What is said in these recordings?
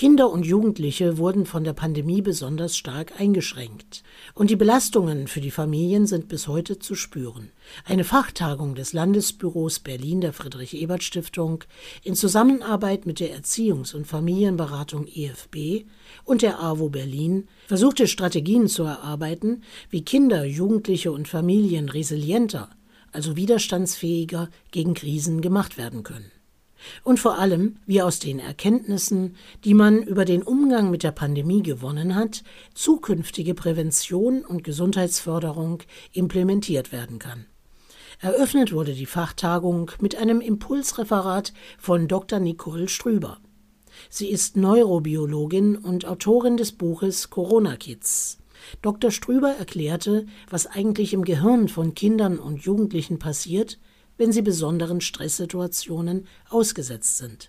Kinder und Jugendliche wurden von der Pandemie besonders stark eingeschränkt. Und die Belastungen für die Familien sind bis heute zu spüren. Eine Fachtagung des Landesbüros Berlin der Friedrich-Ebert-Stiftung in Zusammenarbeit mit der Erziehungs- und Familienberatung EFB und der AWO Berlin versuchte Strategien zu erarbeiten, wie Kinder, Jugendliche und Familien resilienter, also widerstandsfähiger gegen Krisen gemacht werden können und vor allem, wie aus den Erkenntnissen, die man über den Umgang mit der Pandemie gewonnen hat, zukünftige Prävention und Gesundheitsförderung implementiert werden kann. Eröffnet wurde die Fachtagung mit einem Impulsreferat von Dr. Nicole Strüber. Sie ist Neurobiologin und Autorin des Buches Corona Kids. Dr. Strüber erklärte, was eigentlich im Gehirn von Kindern und Jugendlichen passiert wenn sie besonderen Stresssituationen ausgesetzt sind.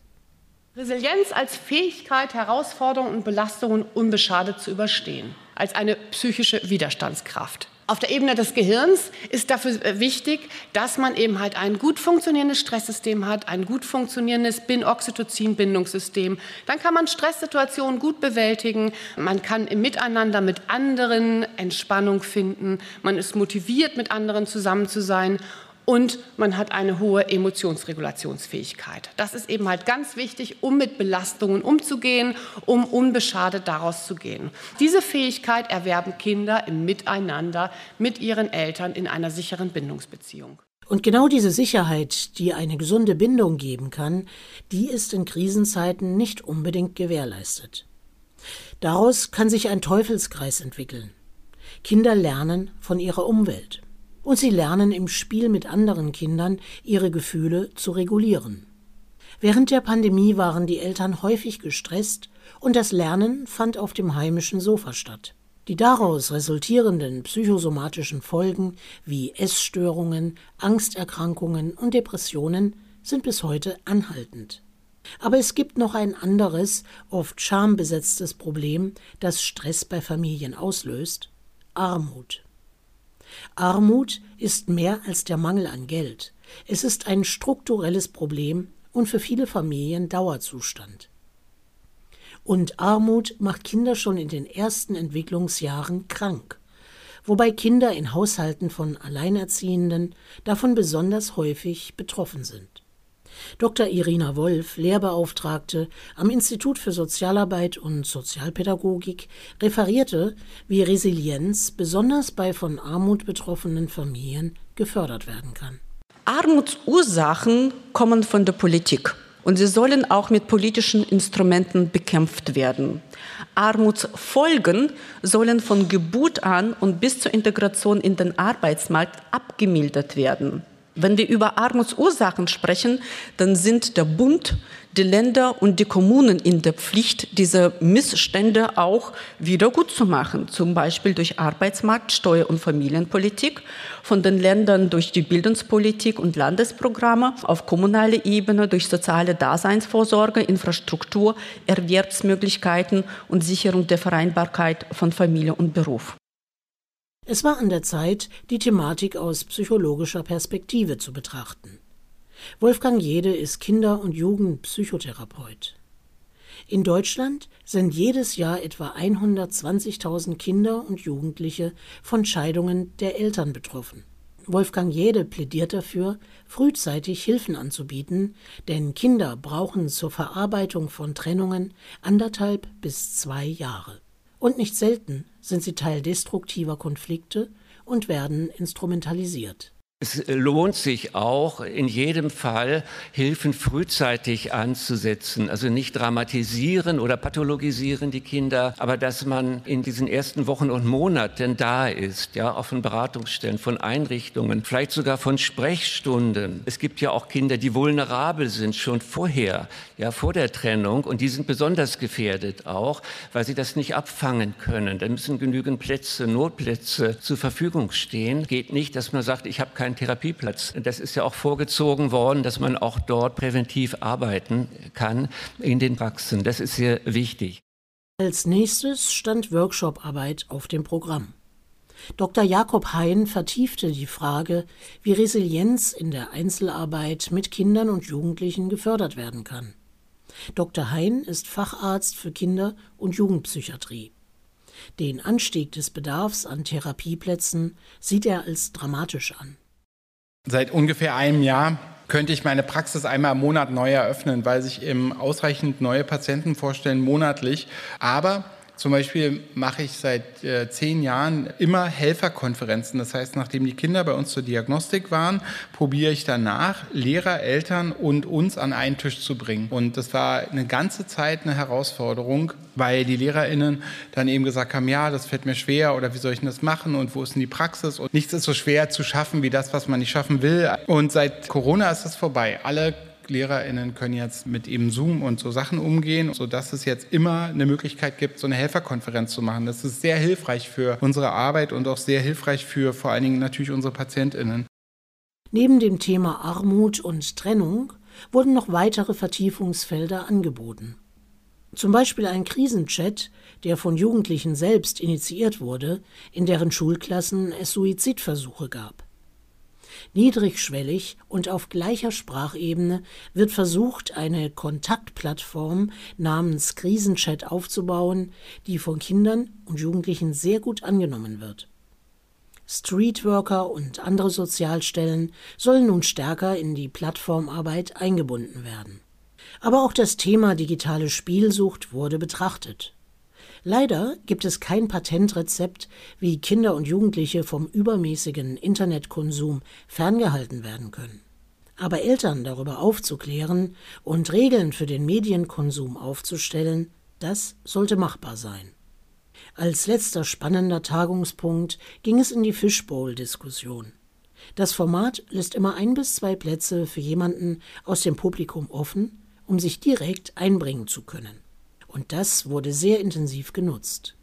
Resilienz als Fähigkeit, Herausforderungen und Belastungen unbeschadet zu überstehen, als eine psychische Widerstandskraft. Auf der Ebene des Gehirns ist dafür äh, wichtig, dass man eben halt ein gut funktionierendes Stresssystem hat, ein gut funktionierendes Bin-Oxytocin-Bindungssystem. Dann kann man Stresssituationen gut bewältigen. Man kann im Miteinander mit anderen Entspannung finden. Man ist motiviert, mit anderen zusammen zu sein und man hat eine hohe Emotionsregulationsfähigkeit. Das ist eben halt ganz wichtig, um mit Belastungen umzugehen, um unbeschadet daraus zu gehen. Diese Fähigkeit erwerben Kinder im Miteinander mit ihren Eltern in einer sicheren Bindungsbeziehung. Und genau diese Sicherheit, die eine gesunde Bindung geben kann, die ist in Krisenzeiten nicht unbedingt gewährleistet. Daraus kann sich ein Teufelskreis entwickeln. Kinder lernen von ihrer Umwelt und sie lernen im Spiel mit anderen Kindern ihre Gefühle zu regulieren. Während der Pandemie waren die Eltern häufig gestresst und das Lernen fand auf dem heimischen Sofa statt. Die daraus resultierenden psychosomatischen Folgen wie Essstörungen, Angsterkrankungen und Depressionen sind bis heute anhaltend. Aber es gibt noch ein anderes, oft schambesetztes Problem, das Stress bei Familien auslöst Armut. Armut ist mehr als der Mangel an Geld. Es ist ein strukturelles Problem und für viele Familien Dauerzustand. Und Armut macht Kinder schon in den ersten Entwicklungsjahren krank, wobei Kinder in Haushalten von Alleinerziehenden davon besonders häufig betroffen sind. Dr. Irina Wolf, Lehrbeauftragte am Institut für Sozialarbeit und Sozialpädagogik, referierte, wie Resilienz besonders bei von Armut betroffenen Familien gefördert werden kann. Armutsursachen kommen von der Politik und sie sollen auch mit politischen Instrumenten bekämpft werden. Armutsfolgen sollen von Geburt an und bis zur Integration in den Arbeitsmarkt abgemildert werden. Wenn wir über Armutsursachen sprechen, dann sind der Bund, die Länder und die Kommunen in der Pflicht, diese Missstände auch wieder gut zu machen, zum Beispiel durch Arbeitsmarkt, Steuer- und Familienpolitik, von den Ländern durch die Bildungspolitik und Landesprogramme, auf kommunaler Ebene durch soziale Daseinsvorsorge, Infrastruktur, Erwerbsmöglichkeiten und Sicherung der Vereinbarkeit von Familie und Beruf. Es war an der Zeit, die Thematik aus psychologischer Perspektive zu betrachten. Wolfgang Jede ist Kinder- und Jugendpsychotherapeut. In Deutschland sind jedes Jahr etwa 120.000 Kinder und Jugendliche von Scheidungen der Eltern betroffen. Wolfgang Jede plädiert dafür, frühzeitig Hilfen anzubieten, denn Kinder brauchen zur Verarbeitung von Trennungen anderthalb bis zwei Jahre. Und nicht selten sind sie Teil destruktiver Konflikte und werden instrumentalisiert. Es lohnt sich auch in jedem Fall, Hilfen frühzeitig anzusetzen. Also nicht dramatisieren oder pathologisieren die Kinder, aber dass man in diesen ersten Wochen und Monaten da ist, ja, auch von Beratungsstellen, von Einrichtungen, vielleicht sogar von Sprechstunden. Es gibt ja auch Kinder, die vulnerabel sind schon vorher, ja, vor der Trennung und die sind besonders gefährdet auch, weil sie das nicht abfangen können. Da müssen genügend Plätze, Notplätze zur Verfügung stehen. Geht nicht, dass man sagt, ich habe keinen Therapieplatz. Das ist ja auch vorgezogen worden, dass man auch dort präventiv arbeiten kann in den Praxen. Das ist sehr wichtig. Als nächstes stand Workshoparbeit auf dem Programm. Dr. Jakob Hein vertiefte die Frage, wie Resilienz in der Einzelarbeit mit Kindern und Jugendlichen gefördert werden kann. Dr. Hein ist Facharzt für Kinder- und Jugendpsychiatrie. Den Anstieg des Bedarfs an Therapieplätzen sieht er als dramatisch an. Seit ungefähr einem Jahr könnte ich meine Praxis einmal im Monat neu eröffnen, weil sich eben ausreichend neue Patienten vorstellen monatlich. Aber zum Beispiel mache ich seit äh, zehn Jahren immer Helferkonferenzen. Das heißt, nachdem die Kinder bei uns zur Diagnostik waren, probiere ich danach, Lehrer, Eltern und uns an einen Tisch zu bringen. Und das war eine ganze Zeit eine Herausforderung, weil die LehrerInnen dann eben gesagt haben, ja, das fällt mir schwer oder wie soll ich denn das machen und wo ist denn die Praxis? Und nichts ist so schwer zu schaffen wie das, was man nicht schaffen will. Und seit Corona ist das vorbei. Alle LehrerInnen können jetzt mit eben Zoom und so Sachen umgehen, sodass es jetzt immer eine Möglichkeit gibt, so eine Helferkonferenz zu machen. Das ist sehr hilfreich für unsere Arbeit und auch sehr hilfreich für vor allen Dingen natürlich unsere PatientInnen. Neben dem Thema Armut und Trennung wurden noch weitere Vertiefungsfelder angeboten. Zum Beispiel ein Krisenchat, der von Jugendlichen selbst initiiert wurde, in deren Schulklassen es Suizidversuche gab. Niedrigschwellig und auf gleicher Sprachebene wird versucht, eine Kontaktplattform namens Krisenchat aufzubauen, die von Kindern und Jugendlichen sehr gut angenommen wird. Streetworker und andere Sozialstellen sollen nun stärker in die Plattformarbeit eingebunden werden. Aber auch das Thema digitale Spielsucht wurde betrachtet. Leider gibt es kein Patentrezept, wie Kinder und Jugendliche vom übermäßigen Internetkonsum ferngehalten werden können. Aber Eltern darüber aufzuklären und Regeln für den Medienkonsum aufzustellen, das sollte machbar sein. Als letzter spannender Tagungspunkt ging es in die Fishbowl-Diskussion. Das Format lässt immer ein bis zwei Plätze für jemanden aus dem Publikum offen, um sich direkt einbringen zu können und das wurde sehr intensiv genutzt.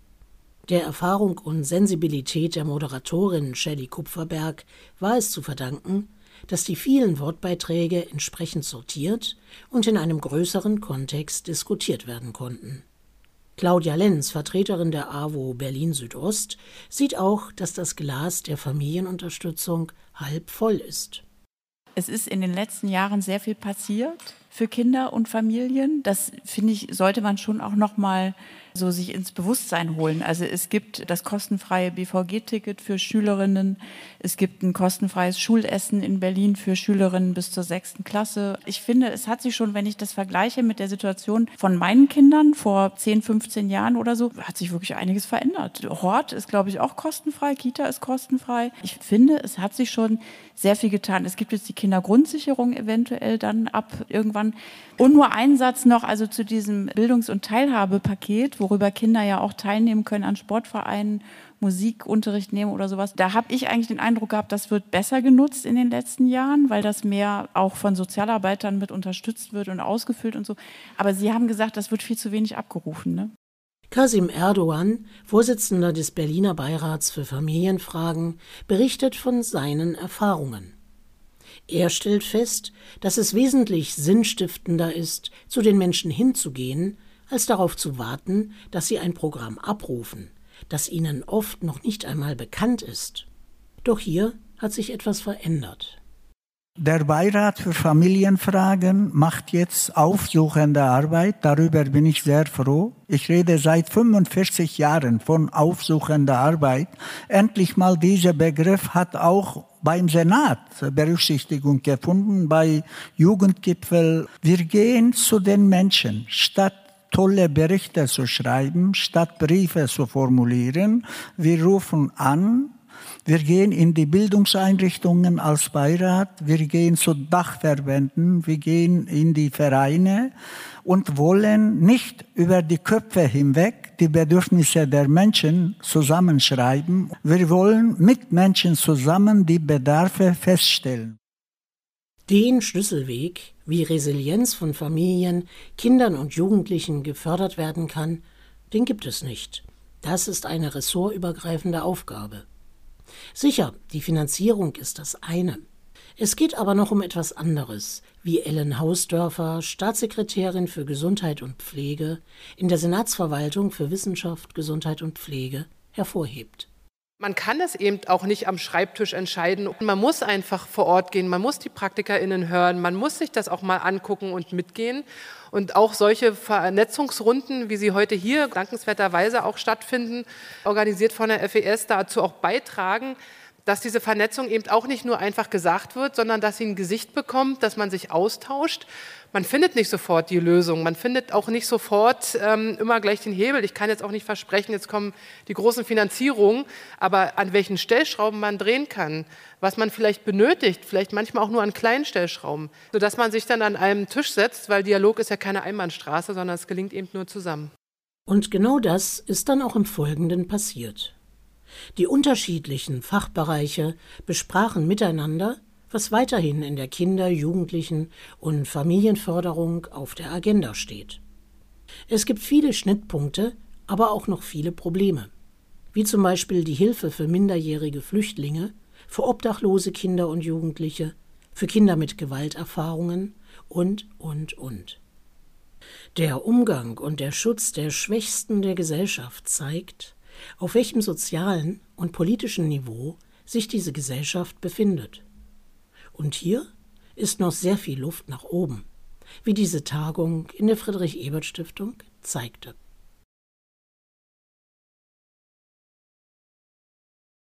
Der Erfahrung und Sensibilität der Moderatorin Shelley Kupferberg war es zu verdanken, dass die vielen Wortbeiträge entsprechend sortiert und in einem größeren Kontext diskutiert werden konnten. Claudia Lenz, Vertreterin der AWO Berlin Südost, sieht auch, dass das Glas der Familienunterstützung halb voll ist. Es ist in den letzten Jahren sehr viel passiert für Kinder und Familien. Das finde ich, sollte man schon auch noch mal so sich ins Bewusstsein holen. Also es gibt das kostenfreie BVG-Ticket für Schülerinnen. Es gibt ein kostenfreies Schulessen in Berlin für Schülerinnen bis zur sechsten Klasse. Ich finde, es hat sich schon, wenn ich das vergleiche mit der Situation von meinen Kindern vor 10, 15 Jahren oder so, hat sich wirklich einiges verändert. Hort ist, glaube ich, auch kostenfrei. Kita ist kostenfrei. Ich finde, es hat sich schon sehr viel getan. Es gibt jetzt die Kindergrundsicherung eventuell dann ab irgendwann. Und nur ein Satz noch, also zu diesem Bildungs- und Teilhabepaket, worüber Kinder ja auch teilnehmen können an Sportvereinen, Musikunterricht nehmen oder sowas. Da habe ich eigentlich den Eindruck gehabt, das wird besser genutzt in den letzten Jahren, weil das mehr auch von Sozialarbeitern mit unterstützt wird und ausgefüllt und so. Aber Sie haben gesagt, das wird viel zu wenig abgerufen. Ne? Kasim Erdogan, Vorsitzender des Berliner Beirats für Familienfragen, berichtet von seinen Erfahrungen. Er stellt fest, dass es wesentlich sinnstiftender ist, zu den Menschen hinzugehen, als darauf zu warten, dass sie ein Programm abrufen, das ihnen oft noch nicht einmal bekannt ist. Doch hier hat sich etwas verändert. Der Beirat für Familienfragen macht jetzt aufsuchende Arbeit. Darüber bin ich sehr froh. Ich rede seit 45 Jahren von aufsuchender Arbeit. Endlich mal dieser Begriff hat auch beim Senat Berücksichtigung gefunden, bei Jugendgipfel. Wir gehen zu den Menschen, statt tolle Berichte zu schreiben, statt Briefe zu formulieren. Wir rufen an, wir gehen in die Bildungseinrichtungen als Beirat, wir gehen zu Dachverbänden, wir gehen in die Vereine und wollen nicht über die Köpfe hinweg die Bedürfnisse der Menschen zusammenschreiben. Wir wollen mit Menschen zusammen die Bedarfe feststellen. Den Schlüsselweg, wie Resilienz von Familien, Kindern und Jugendlichen gefördert werden kann, den gibt es nicht. Das ist eine ressortübergreifende Aufgabe. Sicher, die Finanzierung ist das eine. Es geht aber noch um etwas anderes, wie Ellen Hausdörfer, Staatssekretärin für Gesundheit und Pflege in der Senatsverwaltung für Wissenschaft, Gesundheit und Pflege, hervorhebt. Man kann es eben auch nicht am Schreibtisch entscheiden. Man muss einfach vor Ort gehen, man muss die PraktikerInnen hören, man muss sich das auch mal angucken und mitgehen. Und auch solche Vernetzungsrunden, wie sie heute hier dankenswerterweise auch stattfinden, organisiert von der FES, dazu auch beitragen, dass diese Vernetzung eben auch nicht nur einfach gesagt wird, sondern dass sie ein Gesicht bekommt, dass man sich austauscht. Man findet nicht sofort die Lösung, man findet auch nicht sofort ähm, immer gleich den Hebel. Ich kann jetzt auch nicht versprechen, jetzt kommen die großen Finanzierungen, aber an welchen Stellschrauben man drehen kann, was man vielleicht benötigt, vielleicht manchmal auch nur an kleinen Stellschrauben, sodass man sich dann an einem Tisch setzt, weil Dialog ist ja keine Einbahnstraße, sondern es gelingt eben nur zusammen. Und genau das ist dann auch im Folgenden passiert. Die unterschiedlichen Fachbereiche besprachen miteinander, was weiterhin in der Kinder-, Jugendlichen- und Familienförderung auf der Agenda steht. Es gibt viele Schnittpunkte, aber auch noch viele Probleme, wie zum Beispiel die Hilfe für minderjährige Flüchtlinge, für obdachlose Kinder und Jugendliche, für Kinder mit Gewalterfahrungen und, und, und. Der Umgang und der Schutz der Schwächsten der Gesellschaft zeigt, auf welchem sozialen und politischen Niveau sich diese Gesellschaft befindet. Und hier ist noch sehr viel Luft nach oben, wie diese Tagung in der Friedrich Ebert Stiftung zeigte.